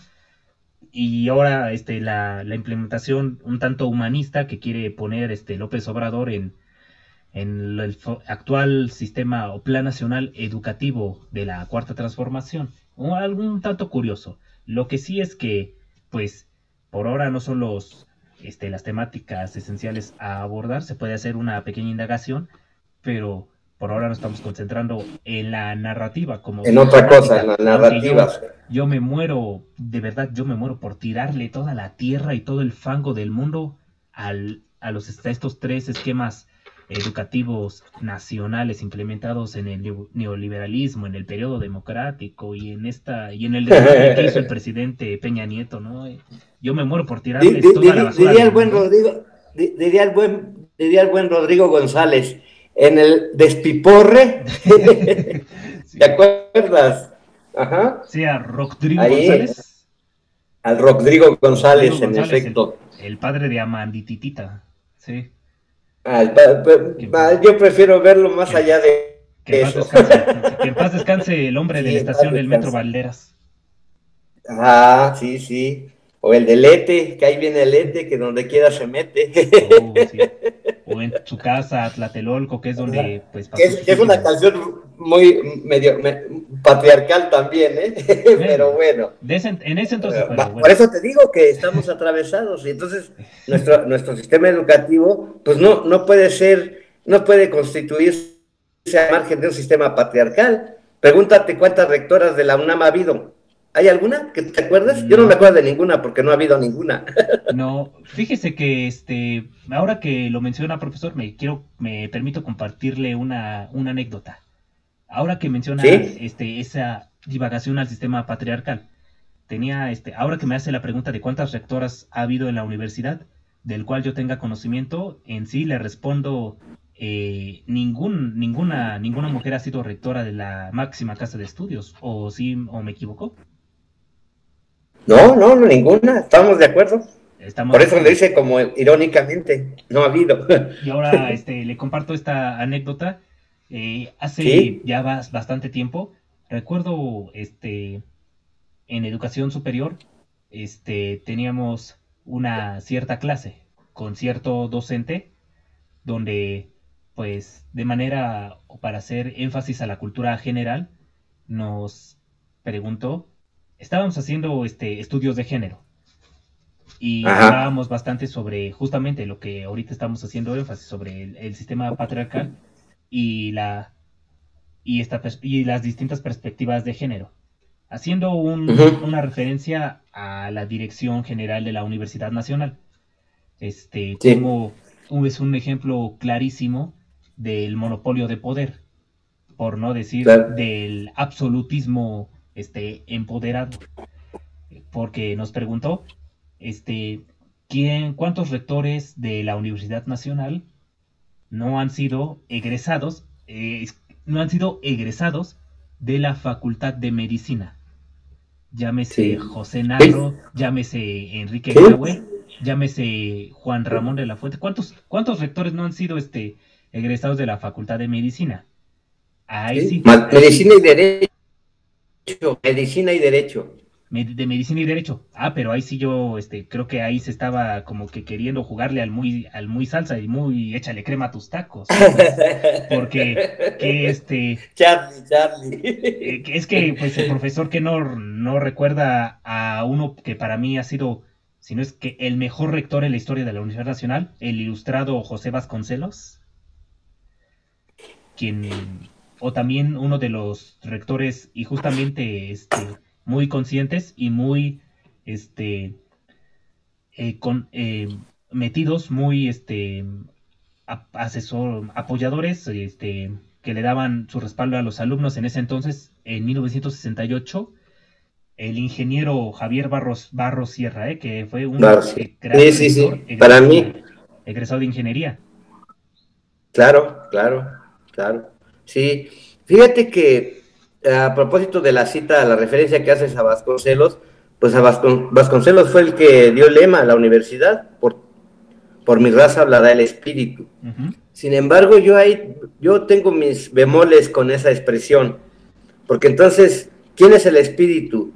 Y ahora este, la, implementación un tanto humanista que quiere poner este, López Obrador en, en el actual sistema o plan nacional educativo de la cuarta transformación. O algún tanto curioso. Lo que sí es que, pues, por ahora no son los, este, las temáticas esenciales a abordar, se puede hacer una pequeña indagación, pero por ahora nos estamos concentrando en la narrativa. Como en otra cosa, en la narrativa. Yo, me muero, de verdad, yo me muero por tirarle toda la tierra y todo el fango del mundo al, a, los, estos tres esquemas educativos nacionales implementados en el neoliberalismo, en el periodo democrático y en esta y en el que hizo el presidente Peña Nieto, ¿no? Yo me muero por tirarle toda la basura. Diría el buen Rodrigo, diría el buen, diría el buen Rodrigo González, en el despiporre. ¿Te acuerdas? Ajá. Sí, a Rodrigo González. Al Rodrigo González, en efecto. El, padre de Amandititita, sí. Ah, yo prefiero verlo más allá de que eso. que en paz descanse el hombre de la estación del Metro Valderas. Ah, sí, sí. O el de Lete, que ahí viene el Lete, que donde quiera se mete. Oh, o en su casa, Tlatelolco, que es donde pues es, es, una canción muy medio patriarcal también, ¿eh? pero bueno. en ese entonces. Por eso te digo que estamos atravesados y entonces nuestro, nuestro sistema educativo pues no, no puede ser, no puede constituirse a margen de un sistema patriarcal. Pregúntate cuántas rectoras de la UNAM ha habido. ¿Hay alguna que te acuerdas? Yo no me acuerdo de ninguna porque no ha habido ninguna. No, fíjese que este, ahora que lo menciona profesor, me quiero, me permito compartirle una, una anécdota. Ahora que menciona este, esa divagación al sistema patriarcal, tenía este, ahora que me hace la pregunta de cuántas rectoras ha habido en la universidad, del cual yo tenga conocimiento, en sí le respondo eh, ningún, ninguna, ninguna mujer ha sido rectora de la máxima casa de estudios, o sí, o me equivoco. No, no, ninguna, estamos de acuerdo. Por eso le dice como irónicamente, no ha habido. Y ahora este, le comparto esta anécdota. Eh, hace ya bastante tiempo, recuerdo este, en educación superior, este, teníamos una cierta clase con cierto docente donde pues de manera o para hacer énfasis a la cultura general nos preguntó estábamos haciendo este, estudios de género. Y hablábamos bastante sobre justamente lo que ahorita estamos haciendo énfasis sobre el, sistema patriarcal y la y esta y las distintas perspectivas de género. Haciendo una referencia a la dirección general de la Universidad Nacional. Este como es un ejemplo clarísimo del monopolio de poder por no decir del absolutismo este, empoderado, porque nos preguntó, este, ¿quién, ¿cuántos rectores de la Universidad Nacional no han sido egresados, eh, no han sido egresados de la Facultad de Medicina? Llámese José Narro, llámese Enrique Yahweh, llámese Juan Ramón de la Fuente. ¿Cuántos, ¿Cuántos rectores no han sido este, egresados de la Facultad de Medicina? Ahí sí. Medicina y Derecho medicina y derecho. de medicina y derecho. Ah, pero ahí sí yo este, creo que ahí se estaba como que queriendo jugarle al muy, al muy salsa y muy échale crema a tus tacos. Porque que este. Charlie, Charlie. Eh, es que pues el profesor que no, no recuerda a uno que para mí ha sido, si no es que el mejor rector en la historia de la Universidad Nacional, el ilustrado José Vasconcelos. Quien. O también uno de los rectores, y justamente este muy conscientes y muy este eh, con, eh, metidos, muy este asesor, apoyadores, este, que le daban su respaldo a los alumnos en ese entonces, en 1968, el ingeniero Javier Barros, Barros Sierra, eh, que fue un sí, sí, sí. para mí egresado de ingeniería. Claro, claro, claro. Sí, fíjate que a propósito de la cita, la referencia que haces a Vasconcelos, pues a Vasconcelos fue el que dio el lema a la universidad, por, por mi raza hablará el espíritu. Sin embargo, yo, hay, yo tengo mis bemoles con esa expresión, porque entonces, ¿quién es el espíritu?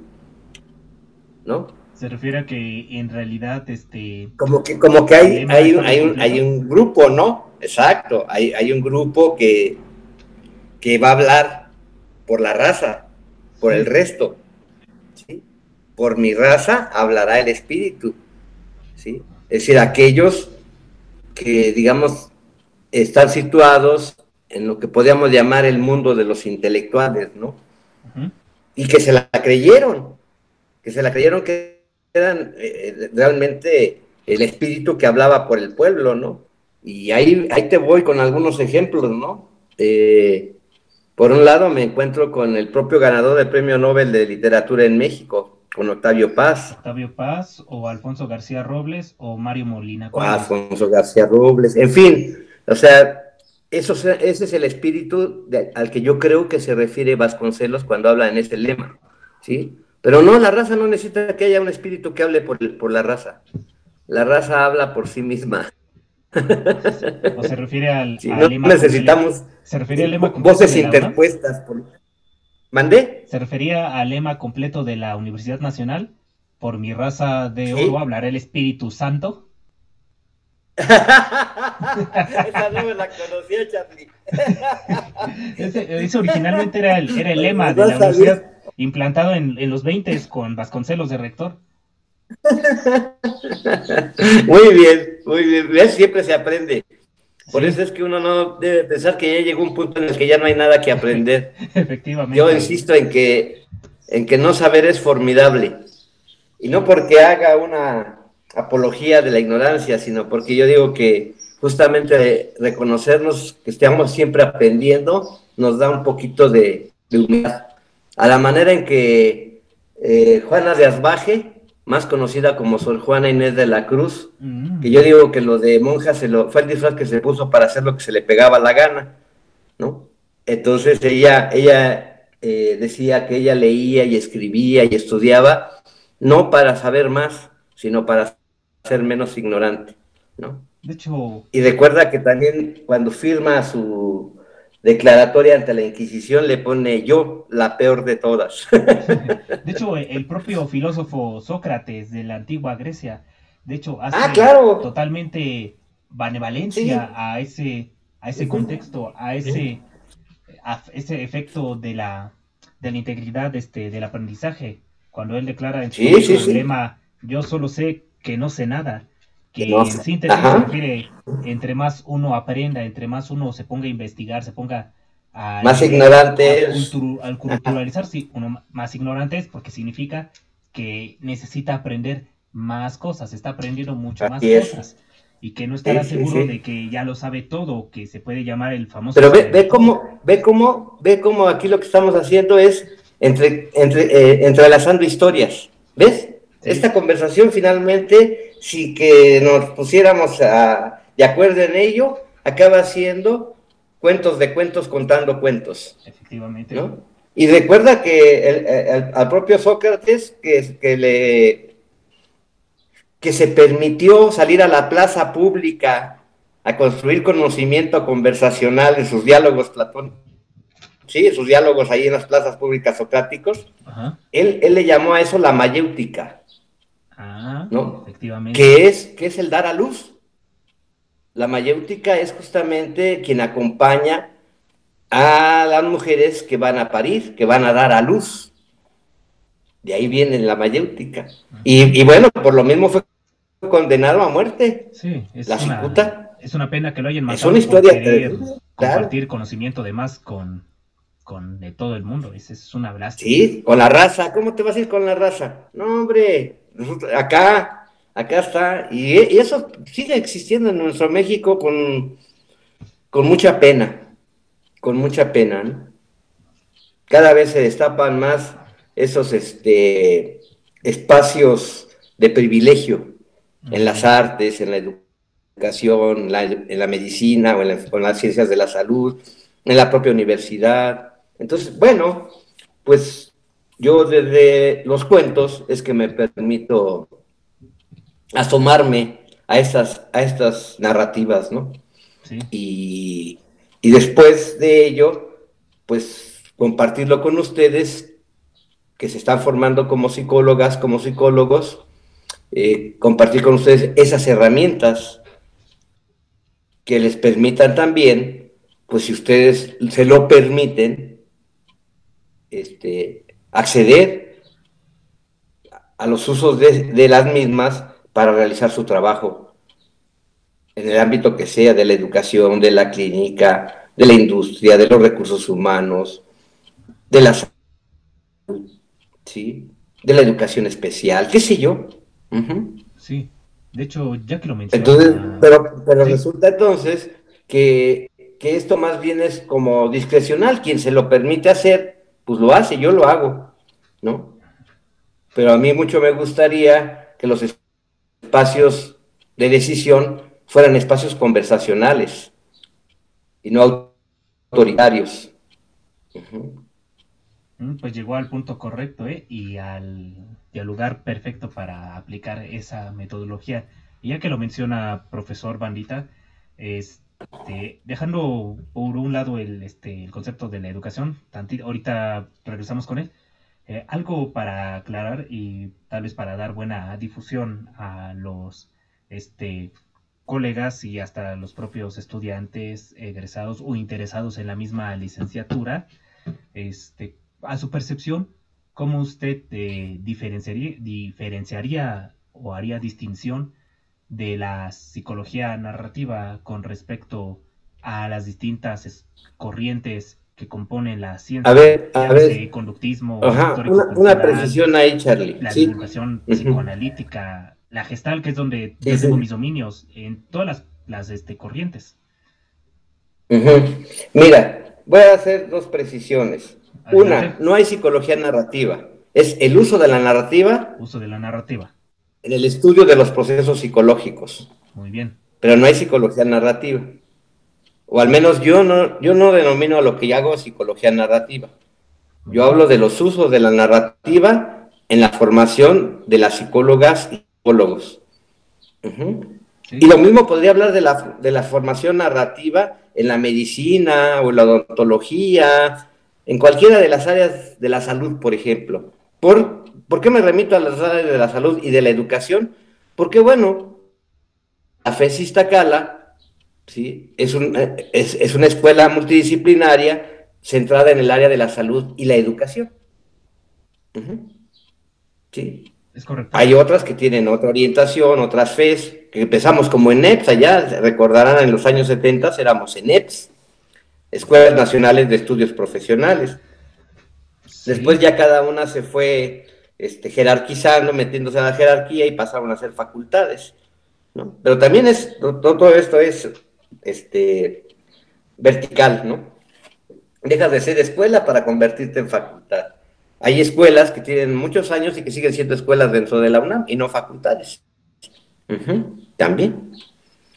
¿No? Se refiere a que en realidad, este... Como que, como que hay, hay, hay, un, hay un grupo, ¿no? Exacto, hay, hay un grupo que, que va a hablar por la raza, por el resto. ¿sí? Por mi raza hablará el espíritu. ¿sí? Es decir, aquellos que, digamos, están situados en lo que podríamos llamar el mundo de los intelectuales, ¿no? Y que se la creyeron, que se la creyeron que eran eh, realmente el espíritu que hablaba por el pueblo, ¿no? Y ahí, ahí te voy con algunos ejemplos, ¿no? Eh, por un lado, me encuentro con el propio ganador del Premio Nobel de Literatura en México, con Octavio Paz. Octavio Paz, o Alfonso García Robles, o Mario Molina. O Alfonso García Robles, en fin, o sea, eso, ese es el espíritu al que yo creo que se refiere Vasconcelos cuando habla en este lema, ¿sí? Pero no, la raza no necesita que haya un espíritu que hable por, por la raza. La raza habla por sí misma. ¿O se refiere al, lema necesitamos se refería al lema voces interpuestas por... ¿Mandé? Se refería al lema completo de la Universidad Nacional por mi raza de oro hablará el Espíritu Santo. Esa no me la conocía, Charlie. ese, originalmente era el, era el lema de la universidad implantado en, en los 20 con Vasconcelos de rector. Muy bien, muy bien. Siempre se aprende. Por eso es que uno no debe pensar que ya llegó un punto en el que ya no hay nada que aprender. Efectivamente. Yo insisto en que, en que no saber es formidable. Y no porque haga una apología de la ignorancia, sino porque yo digo que justamente reconocernos que estamos siempre aprendiendo nos da un poquito de, humildad. A la manera en que eh, Juana de Asbaje más conocida como Sor Juana Inés de la Cruz, mm. que yo digo que lo de monja se lo, fue el disfraz que se puso para hacer lo que se le pegaba la gana, ¿no? Entonces ella, ella eh, decía que ella leía y escribía y estudiaba, no para saber más, sino para ser menos ignorante, ¿no? De hecho... Y recuerda que también cuando firma su, declaratoria ante la Inquisición le pone yo la peor de todas. De hecho, el propio filósofo Sócrates de la antigua Grecia, de hecho, hace ah, claro. totalmente benevolencia a ese, a ese contexto, a ese, ese efecto de la, de la integridad este, del aprendizaje, cuando él declara en su lema, yo solo sé que no sé nada que en síntesis se refiere, entre más uno aprenda, entre más uno se ponga a investigar, se ponga a... Más ignorante Al culturalizar, sí, uno más ignorante es porque significa que necesita aprender más cosas, está aprendiendo mucho más cosas. Y que no estará seguro de que ya lo sabe todo, que se puede llamar el famoso... Pero ve, ve cómo, ve cómo, ve cómo aquí lo que estamos haciendo es entre, entre, eh, entrelazando historias, ¿ves? Esta conversación finalmente, si que nos pusiéramos a, de acuerdo en ello, acaba siendo cuentos de cuentos contando cuentos. Efectivamente. Y recuerda que el, al propio Sócrates que, que, le, que se permitió salir a la plaza pública a construir conocimiento conversacional en sus diálogos platónicos ¿sí? sus diálogos ahí en las plazas públicas socráticos, Él, él le llamó a eso la mayéutica. Ah, ¿no? efectivamente. ¿Qué es, ¿Qué es el dar a luz? La mayéutica es justamente quien acompaña a las mujeres que van a parir, que van a dar a luz. De ahí viene la mayéutica. Y, bueno, por lo mismo fue condenado a muerte. Sí, es, la una, es una pena que lo hayan matado. Es una historia compartir conocimiento de más con, con todo el mundo. Es, es una blástima. Sí, con la raza. ¿Cómo te vas a ir con la raza? No, hombre, acá, acá está. Y, eso sigue existiendo en nuestro México con, con mucha pena. Con mucha pena. Cada vez se destapan más esos este, espacios de privilegio en las artes, en la educación, en la medicina o en las ciencias de la salud, en la propia universidad. Entonces, bueno, pues yo desde los cuentos es que me permito asomarme a estas, a estas narrativas, ¿no? Y, después de ello, pues compartirlo con ustedes que se están formando como psicólogas, como psicólogos, eh, compartir con ustedes esas herramientas que les permitan también, pues si ustedes se lo permiten, este, acceder a los usos de, las mismas para realizar su trabajo en el ámbito que sea, de la educación, de la clínica, de la industria, de los recursos humanos, de la ¿sí? de la educación especial, qué sé yo. Sí, de hecho, ya que lo mencioné. Entonces, pero, pero resulta entonces que, que esto más bien es como discrecional, quien se lo permite hacer, pues lo hace, yo lo hago, ¿no? Pero a mí mucho me gustaría que los espacios de decisión fueran espacios conversacionales y no autoritarios. Mm, pues llegó al punto correcto ¿eh? y, al, y al lugar perfecto para aplicar esa metodología. Y ya que lo menciona profesor Bandita, es este, dejando por un lado el, este, el concepto de la educación, ahorita regresamos con él. Eh, algo para aclarar y tal vez para dar buena difusión a los este, colegas y hasta los propios estudiantes egresados o interesados en la misma licenciatura, este, a su percepción, ¿cómo usted eh, diferenciaría, diferenciaría o haría distinción de la psicología narrativa con respecto a las distintas corrientes que componen la ciencia. A ver, a ver. conductismo, una, precisión ahí, Charlie. La divulgación psicoanalítica, la gestal, que es donde yo tengo mis dominios, en todas las, las este, corrientes. Mira, voy a hacer dos precisiones. Una, no hay psicología narrativa, es el uso de la narrativa. Uso de la narrativa en el estudio de los procesos psicológicos. Muy bien. Pero no hay psicología narrativa. O al menos yo no, yo no denomino a lo que hago psicología narrativa. Yo hablo de los usos de la narrativa en la formación de las psicólogas y psicólogos. Y lo mismo podría hablar de la, de la formación narrativa en la medicina o en la odontología, en cualquiera de las áreas de la salud, por ejemplo. Por, ¿Por qué me remito a las áreas de la salud y de la educación? Porque, bueno, la FES Cala ¿sí? es, un, es, una escuela multidisciplinaria centrada en el área de la salud y la educación. ¿Sí? Es correcto. Hay otras que tienen otra orientación, otras FES, que empezamos como en EPS, allá recordarán en los años 70 éramos en EPS, Escuelas Nacionales de Estudios Profesionales. Después ya cada una se fue este, jerarquizando, metiéndose en la jerarquía y pasaron a ser facultades. ¿no? Pero también es, todo esto es este, vertical, ¿no? Dejas de ser escuela para convertirte en facultad. Hay escuelas que tienen muchos años y que siguen siendo escuelas dentro de la UNAM y no facultades. también.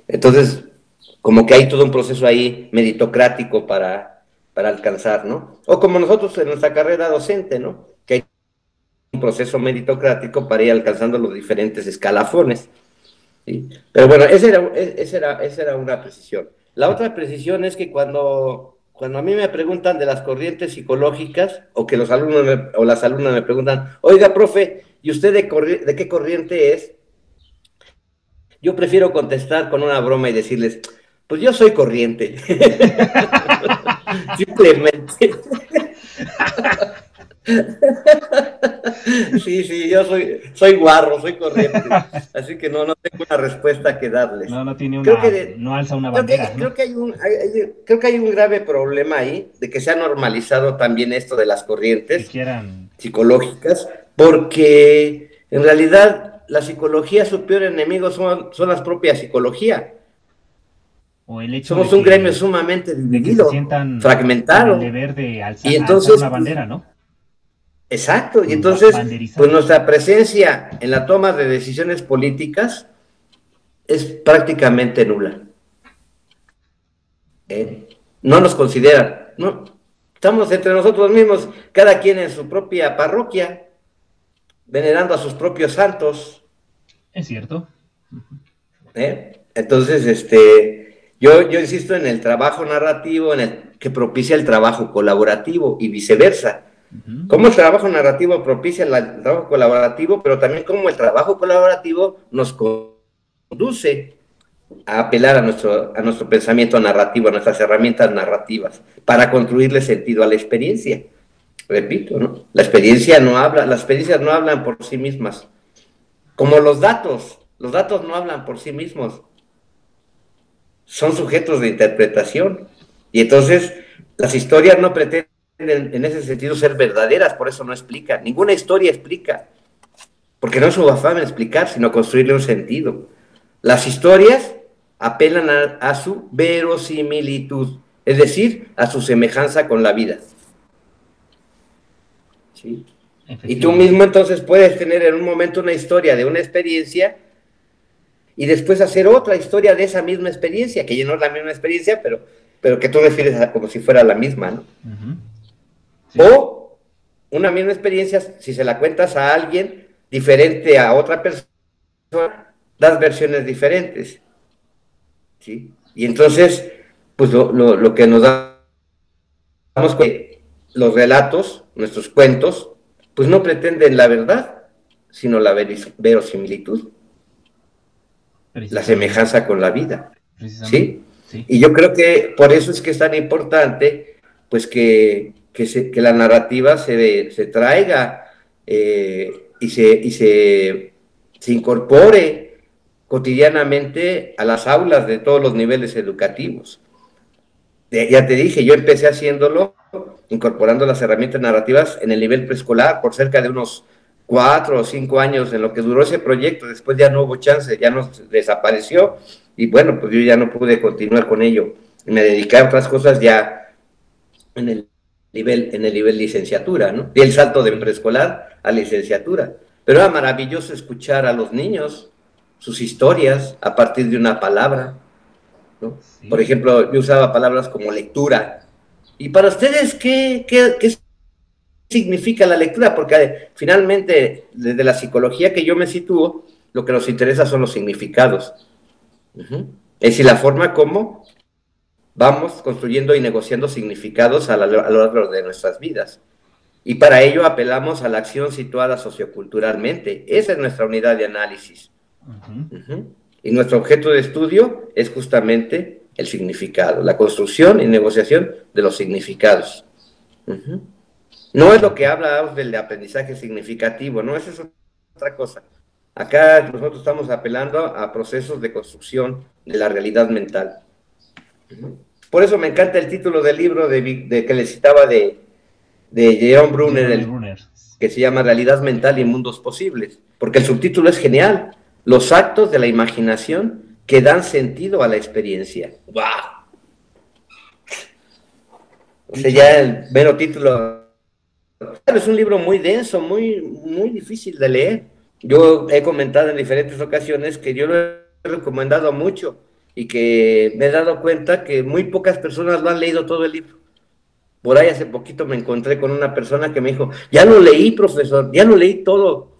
Entonces, como que hay todo un proceso ahí meritocrático para, para alcanzar, ¿no? O como nosotros en nuestra carrera docente, ¿no? Que hay un proceso meritocrático para ir alcanzando los diferentes escalafones. Pero bueno, esa era, esa, era, esa era una precisión. La otra precisión es que cuando cuando a mí me preguntan de las corrientes psicológicas o que los alumnos o las alumnas me preguntan, oiga, profe, ¿y usted de, de qué corriente es? Yo prefiero contestar con una broma y decirles, pues yo soy corriente. Simplemente. sí, sí, yo soy, soy guarro, soy corriente. Así que no, no tengo una respuesta que darles. No, no tiene una, no alza una bandera. Creo que, hay un, creo que hay un grave problema ahí de que se ha normalizado también esto de las corrientes psicológicas, porque en realidad la psicología, su peor enemigo son, son las propias psicologías. Somos un gremio sumamente dividido, fragmentado. y entonces, una bandera, ¿no? Exacto, y entonces, pues nuestra presencia en la toma de decisiones políticas es prácticamente nula. ¿Eh? No nos consideran, ¿no? Estamos entre nosotros mismos, cada quien en su propia parroquia, venerando a sus propios santos. Es cierto. ¿Eh? Entonces, este, yo, yo insisto en el trabajo narrativo, en el que propicia el trabajo colaborativo y viceversa Cómo el trabajo narrativo propicia el trabajo colaborativo, pero también cómo el trabajo colaborativo nos conduce a apelar a nuestro, a nuestro pensamiento narrativo, a nuestras herramientas narrativas, para construirle sentido a la experiencia. Repito, ¿no? La experiencia no habla, las experiencias no hablan por sí mismas. Como los datos, los datos no hablan por sí mismos. Son sujetos de interpretación. Y entonces las historias no pretenden en, ese sentido ser verdaderas, por eso no explica. Ninguna historia explica, porque no es su afán explicar, sino construirle un sentido. Las historias apelan a, su verosimilitud, es decir, a su semejanza con la vida. ¿Sí? Y tú mismo entonces puedes tener en un momento una historia de una experiencia y después hacer otra historia de esa misma experiencia, que ya no es la misma experiencia, pero, pero que tú refieres a como si fuera la misma, ¿no? O una misma experiencia, si se la cuentas a alguien diferente a otra persona, das versiones diferentes. ¿sí? Y entonces, pues lo, que nos damos que los relatos, nuestros cuentos, pues no pretenden la verdad, sino la verosimilitud, la semejanza con la vida. ¿sí? Y yo creo que por eso es que es tan importante, pues que que, se, que la narrativa se, se traiga eh, y, se, y se, se incorpore cotidianamente a las aulas de todos los niveles educativos. Ya te dije, yo empecé haciéndolo, incorporando las herramientas narrativas en el nivel preescolar por cerca de unos cuatro o cinco años en lo que duró ese proyecto. Después ya no hubo chance, ya nos desapareció y bueno, pues yo ya no pude continuar con ello. Me dediqué a otras cosas ya en el nivel, en el nivel licenciatura, ¿no? Y el salto de preescolar a licenciatura. Pero era maravilloso escuchar a los niños sus historias a partir de una palabra, ¿no? Por ejemplo, yo usaba palabras como lectura. ¿Y para ustedes qué, qué, qué significa la lectura? Porque finalmente, desde la psicología que yo me sitúo, lo que nos interesa son los significados. Es decir, la forma como vamos construyendo y negociando significados a, lo largo de nuestras vidas. Y para ello apelamos a la acción situada socioculturalmente. Esa es nuestra unidad de análisis. Y nuestro objeto de estudio es justamente el significado, la construcción y negociación de los significados. No es lo que habla del aprendizaje significativo, no, esa es otra cosa. Acá nosotros estamos apelando a procesos de construcción de la realidad mental. Por eso me encanta el título del libro de, que le citaba de, de Jerome Brunner, que se llama Realidad Mental y Mundos Posibles, porque el subtítulo es genial, los actos de la imaginación que dan sentido a la experiencia. ¡Wow! O sea, ya el mero título es un libro muy denso, muy, muy difícil de leer. Yo he comentado en diferentes ocasiones que yo lo he recomendado mucho y que me he dado cuenta que muy pocas personas lo han leído todo el libro. Por ahí hace poquito me encontré con una persona que me dijo, ya lo leí, profesor, ya lo leí todo.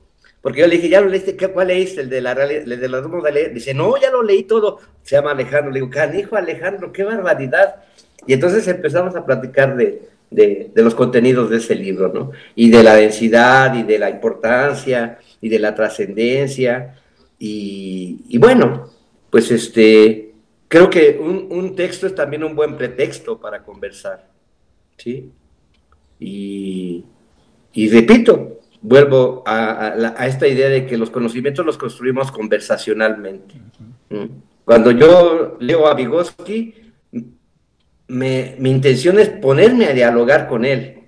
porque yo le dije, ¿ya lo leíste? ¿Cuál leíste? ¿El de la el de la de Dice, no, ya lo leí todo. Se llama Alejandro. Le digo, canijo Alejandro, qué barbaridad. Y entonces empezamos a platicar de, de, los contenidos de ese libro, ¿no? Y de la densidad, y de la importancia, y de la trascendencia. Y, y, bueno, pues este, creo que un, un texto es también un buen pretexto para conversar, ¿sí? Y, y repito, vuelvo a, esta idea de que los conocimientos los construimos conversacionalmente. Cuando yo leo a Vygotsky, mi intención es ponerme a dialogar con él,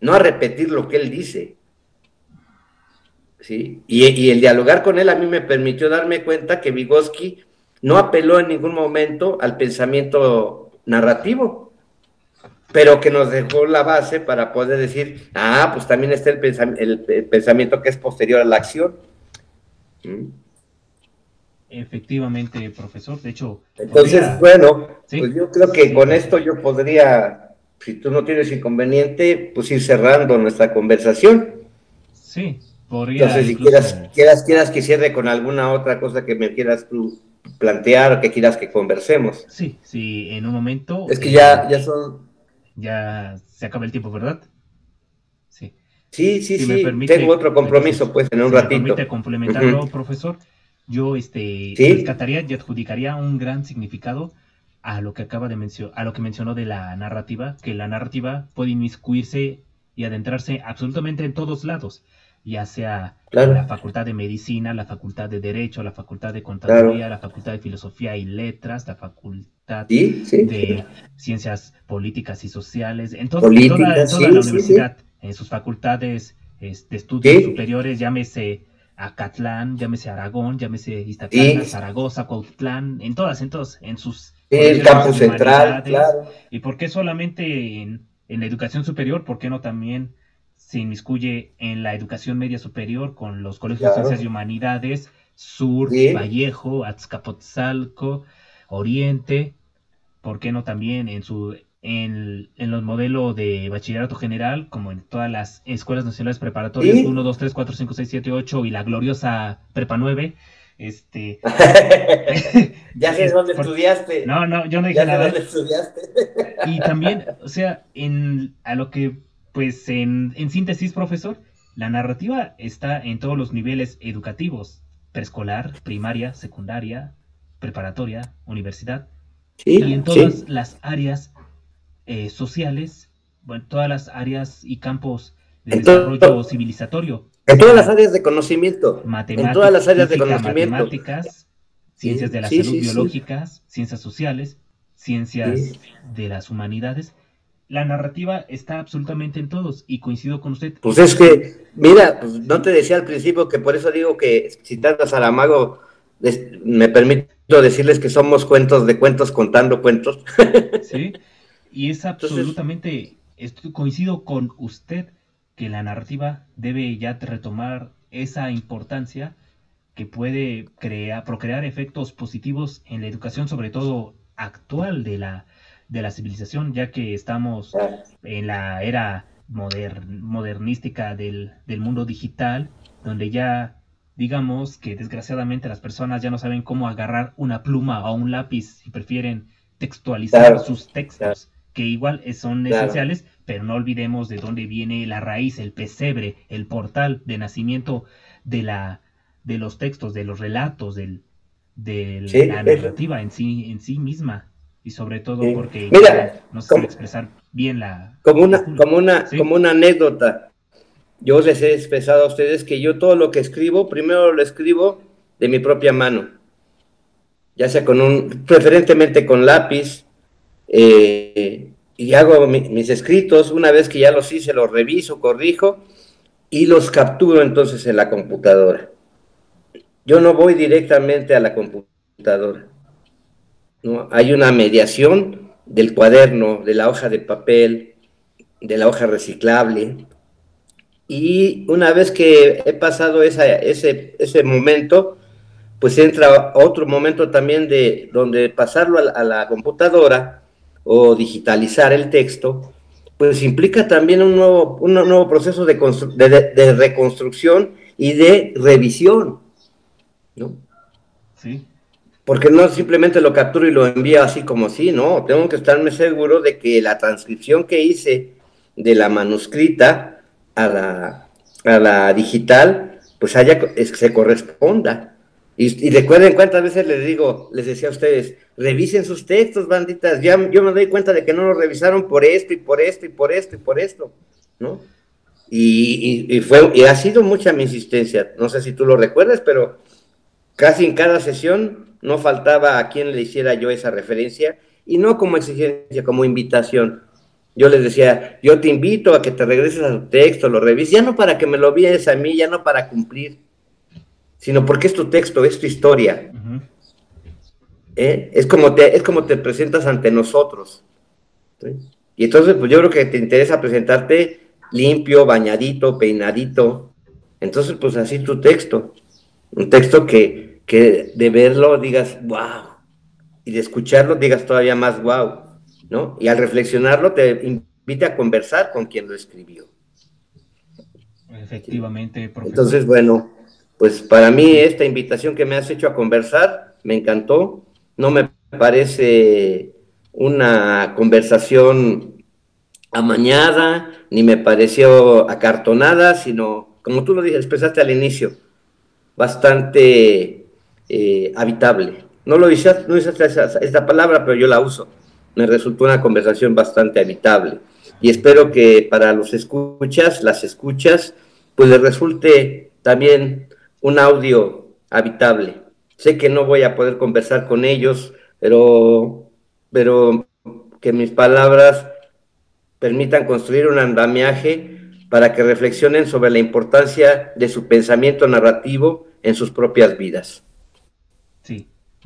no a repetir lo que él dice. ¿Sí? Y, y, el dialogar con él a mí me permitió darme cuenta que Vygotsky no apeló en ningún momento al pensamiento narrativo, pero que nos dejó la base para poder decir, ah, pues también está el, pensamiento que es posterior a la acción. ¿Mm? Efectivamente, profesor. De hecho. Entonces, bueno, pues yo creo que con esto yo podría, si tú no tienes inconveniente, pues ir cerrando nuestra conversación. Sí, podría. Entonces, si quieras, quieras, quieras que cierre con alguna otra cosa que me quieras tú plantear que quieras que conversemos. Sí, sí, en un momento. Es que ya, ya son ya se acaba el tiempo, ¿verdad? Sí. Sí, sí, sí. Tengo otro compromiso, pues, en un ratito. Me permite complementarlo, profesor. Yo este, rescataría y adjudicaría un gran significado a lo que acaba de mencionar, a lo que mencionó de la narrativa, que la narrativa puede inmiscuirse y adentrarse absolutamente en todos lados, ya sea la facultad de medicina, la facultad de derecho, la facultad de contaduría, la facultad de filosofía y letras, la facultad de ciencias políticas y sociales, en, toda, la universidad, en sus facultades de estudios superiores, llámese Acatlán, llámese Aragón, llámese Iztacalco, Zaragoza, Cuauhtlán, en todas, en todos, en sus el campus central, claro. ¿Y por qué solamente en, en la educación superior? ¿Por qué no también se inmiscuye en la educación media superior con los colegios de ciencias y humanidades, Sur, Vallejo, Azcapotzalco, Oriente, ¿por qué no también en su en, en los modelos de bachillerato general, como en todas las escuelas nacionales preparatorias, 1, 2, 3, 4, 5, 6, 7, 8 y la gloriosa Prepa 9, este... ya sé dónde estudiaste. No, no, yo no dije nada. Dónde estudiaste. y también, o sea, en, a lo que pues en, síntesis, profesor, la narrativa está en todos los niveles educativos, preescolar, primaria, secundaria, preparatoria, universidad, y en todas las áreas eh, sociales, bueno, todas las áreas y campos de desarrollo civilizatorio. En todas las áreas de conocimiento. En todas las áreas de conocimiento. Matemáticas, ciencias de la salud biológicas, ciencias sociales, ciencias de las humanidades la narrativa está absolutamente en todos y coincido con usted. Pues es que, mira, pues no te decía al principio que por eso digo que si a Saramago, me permito decirles que somos cuentos de cuentos contando cuentos. Sí, y es absolutamente, coincido con usted que la narrativa debe ya retomar esa importancia que puede crear, procrear efectos positivos en la educación, sobre todo actual de la, de la civilización, ya que estamos en la era modernística del, mundo digital, donde ya digamos que desgraciadamente las personas ya no saben cómo agarrar una pluma o un lápiz y prefieren textualizar sus textos, que igual son esenciales, pero no olvidemos de dónde viene la raíz, el pesebre, el portal de nacimiento de la de los textos, de los relatos, del, de la narrativa en sí, en sí misma y sobre todo porque Mira, no se expresar bien la... Como una, como, una, como una anécdota, yo les he expresado a ustedes que yo todo lo que escribo, primero lo escribo de mi propia mano, ya sea con un, preferentemente con lápiz, eh, y hago mis escritos, una vez que ya los hice, los reviso, corrijo, y los capturo entonces en la computadora. Yo no voy directamente a la computadora hay una mediación del cuaderno, de la hoja de papel, de la hoja reciclable. Y una vez que he pasado ese, ese momento, pues entra otro momento también de donde pasarlo a la, computadora o digitalizar el texto, pues implica también un nuevo, un nuevo proceso de, de, reconstrucción y de revisión, ¿no? Sí. Porque no simplemente lo capturo y lo envío así como sí, no, tengo que estarme seguro de que la transcripción que hice de la manuscrita a la, a la digital, pues haya, se corresponda. Y, y, recuerden cuántas veces les digo, les decía a ustedes, revisen sus textos, banditas. Ya, yo me doy cuenta de que no lo revisaron por esto y por esto y por esto y por esto, ¿no? Y, y, fue, y ha sido mucha mi insistencia. No sé si tú lo recuerdas, pero casi en cada sesión no faltaba a quien le hiciera yo esa referencia y no como exigencia, como invitación. Yo les decía, yo te invito a que te regreses a tu texto, lo revises, ya no para que me lo vies a mí, ya no para cumplir, sino porque es tu texto, es tu historia. ¿Eh? es, como te, es como te presentas ante nosotros. Y entonces, pues yo creo que te interesa presentarte limpio, bañadito, peinadito. Entonces, pues así tu texto. Un texto que, que de verlo digas, wow. Y de escucharlo digas todavía más, wow. ¿no? Y al reflexionarlo te invite a conversar con quien lo escribió. Efectivamente, profesor. Entonces, bueno, pues para mí esta invitación que me has hecho a conversar me encantó. No me parece una conversación amañada, ni me pareció acartonada, sino, como tú lo expresaste al inicio, bastante eh, habitable. No lo dices, no dices esta palabra, pero yo la uso. Me resultó una conversación bastante habitable. Y espero que para los escuchas, las escuchas, pues les resulte también un audio habitable. Sé que no voy a poder conversar con ellos, pero, pero que mis palabras permitan construir un andamiaje para que reflexionen sobre la importancia de su pensamiento narrativo en sus propias vidas.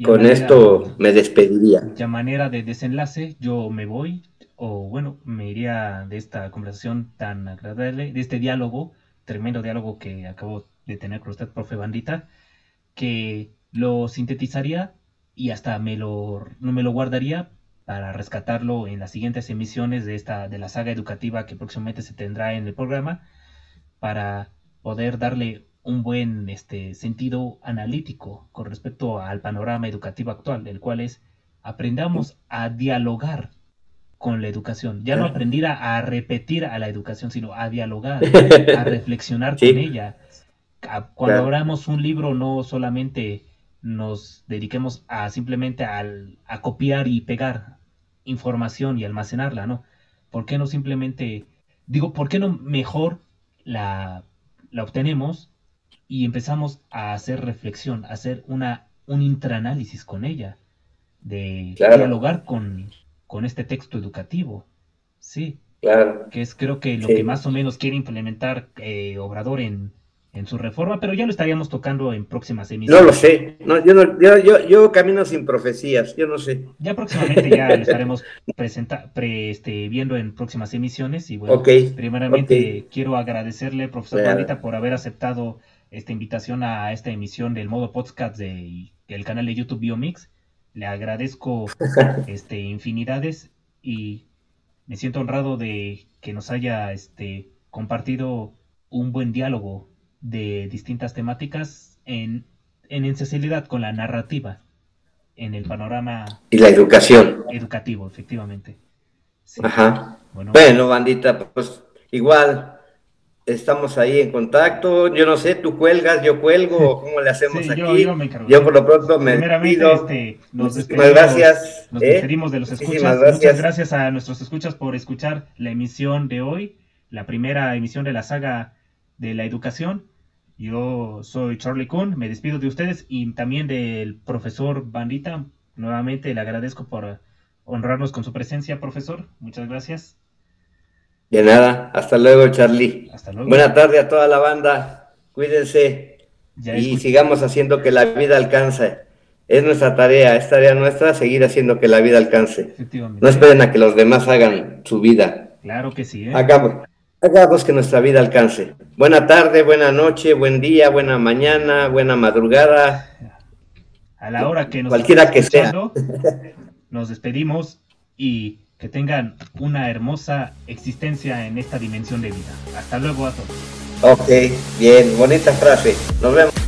Con esto me despediría. De manera de desenlace, yo me voy, o bueno, me iría de esta conversación tan agradable, de este diálogo, tremendo diálogo que acabo de tener con usted, profe Bandita, que lo sintetizaría y hasta me lo, no me lo guardaría para rescatarlo en las siguientes emisiones de esta de la saga educativa que próximamente se tendrá en el programa para poder darle un buen este, sentido analítico con respecto al panorama educativo actual, el cual es aprendamos a dialogar con la educación, ya no aprender a, repetir a la educación, sino a dialogar, a reflexionar con ella. cuando abramos un libro no solamente nos dediquemos a simplemente a copiar y pegar información y almacenarla, ¿no? ¿Por qué no simplemente, digo, ¿por qué no mejor la, la obtenemos y empezamos a hacer reflexión, a hacer una, un intraanálisis con ella, de dialogar con, con este texto educativo? Sí. Claro. Que es creo que lo que más o menos quiere implementar eh, Obrador en, en su reforma, pero ya lo estaríamos tocando en próximas emisiones. No lo sé, no, yo, no, yo, yo, camino sin profecías, yo no sé. Ya próximamente ya lo estaremos presenta, pre, este, viendo en próximas emisiones y bueno, primeramente quiero agradecerle, profesor Juanita, por haber aceptado esta invitación a esta emisión del modo podcast de, del canal de YouTube Biomix. Le agradezco este, infinidades y me siento honrado de que nos haya este, compartido un buen diálogo de distintas temáticas en, en con la narrativa en el panorama y la educación. educativo efectivamente. Ajá. Bueno. bandita pues igual estamos ahí en contacto yo no sé tú cuelgas yo cuelgo cómo le hacemos aquí yo, por lo pronto me despido este, nos gracias nos ¿eh? despedimos de los escuchas muchas gracias a nuestros escuchas por escuchar la emisión de hoy la primera emisión de la saga de la educación yo soy Charlie Kuhn, me despido de ustedes y también del profesor Bandita. Nuevamente le agradezco por honrarnos con su presencia, profesor. Muchas gracias. De nada, hasta luego, Charlie. Hasta luego. Buena tarde a toda la banda. Cuídense y sigamos haciendo que la vida alcance. Es nuestra tarea, es tarea nuestra seguir haciendo que la vida alcance. No esperen a que los demás hagan su vida. Claro que sí. ¿eh? Hagamos, Hagamos que nuestra vida alcance. Buena tarde, buena noche, buen día, buena mañana, buena madrugada. A la hora que nos cualquiera que sea. Nos despedimos y que tengan una hermosa existencia en esta dimensión de vida. Hasta luego a todos. Ok, bien, bonita frase. Nos vemos.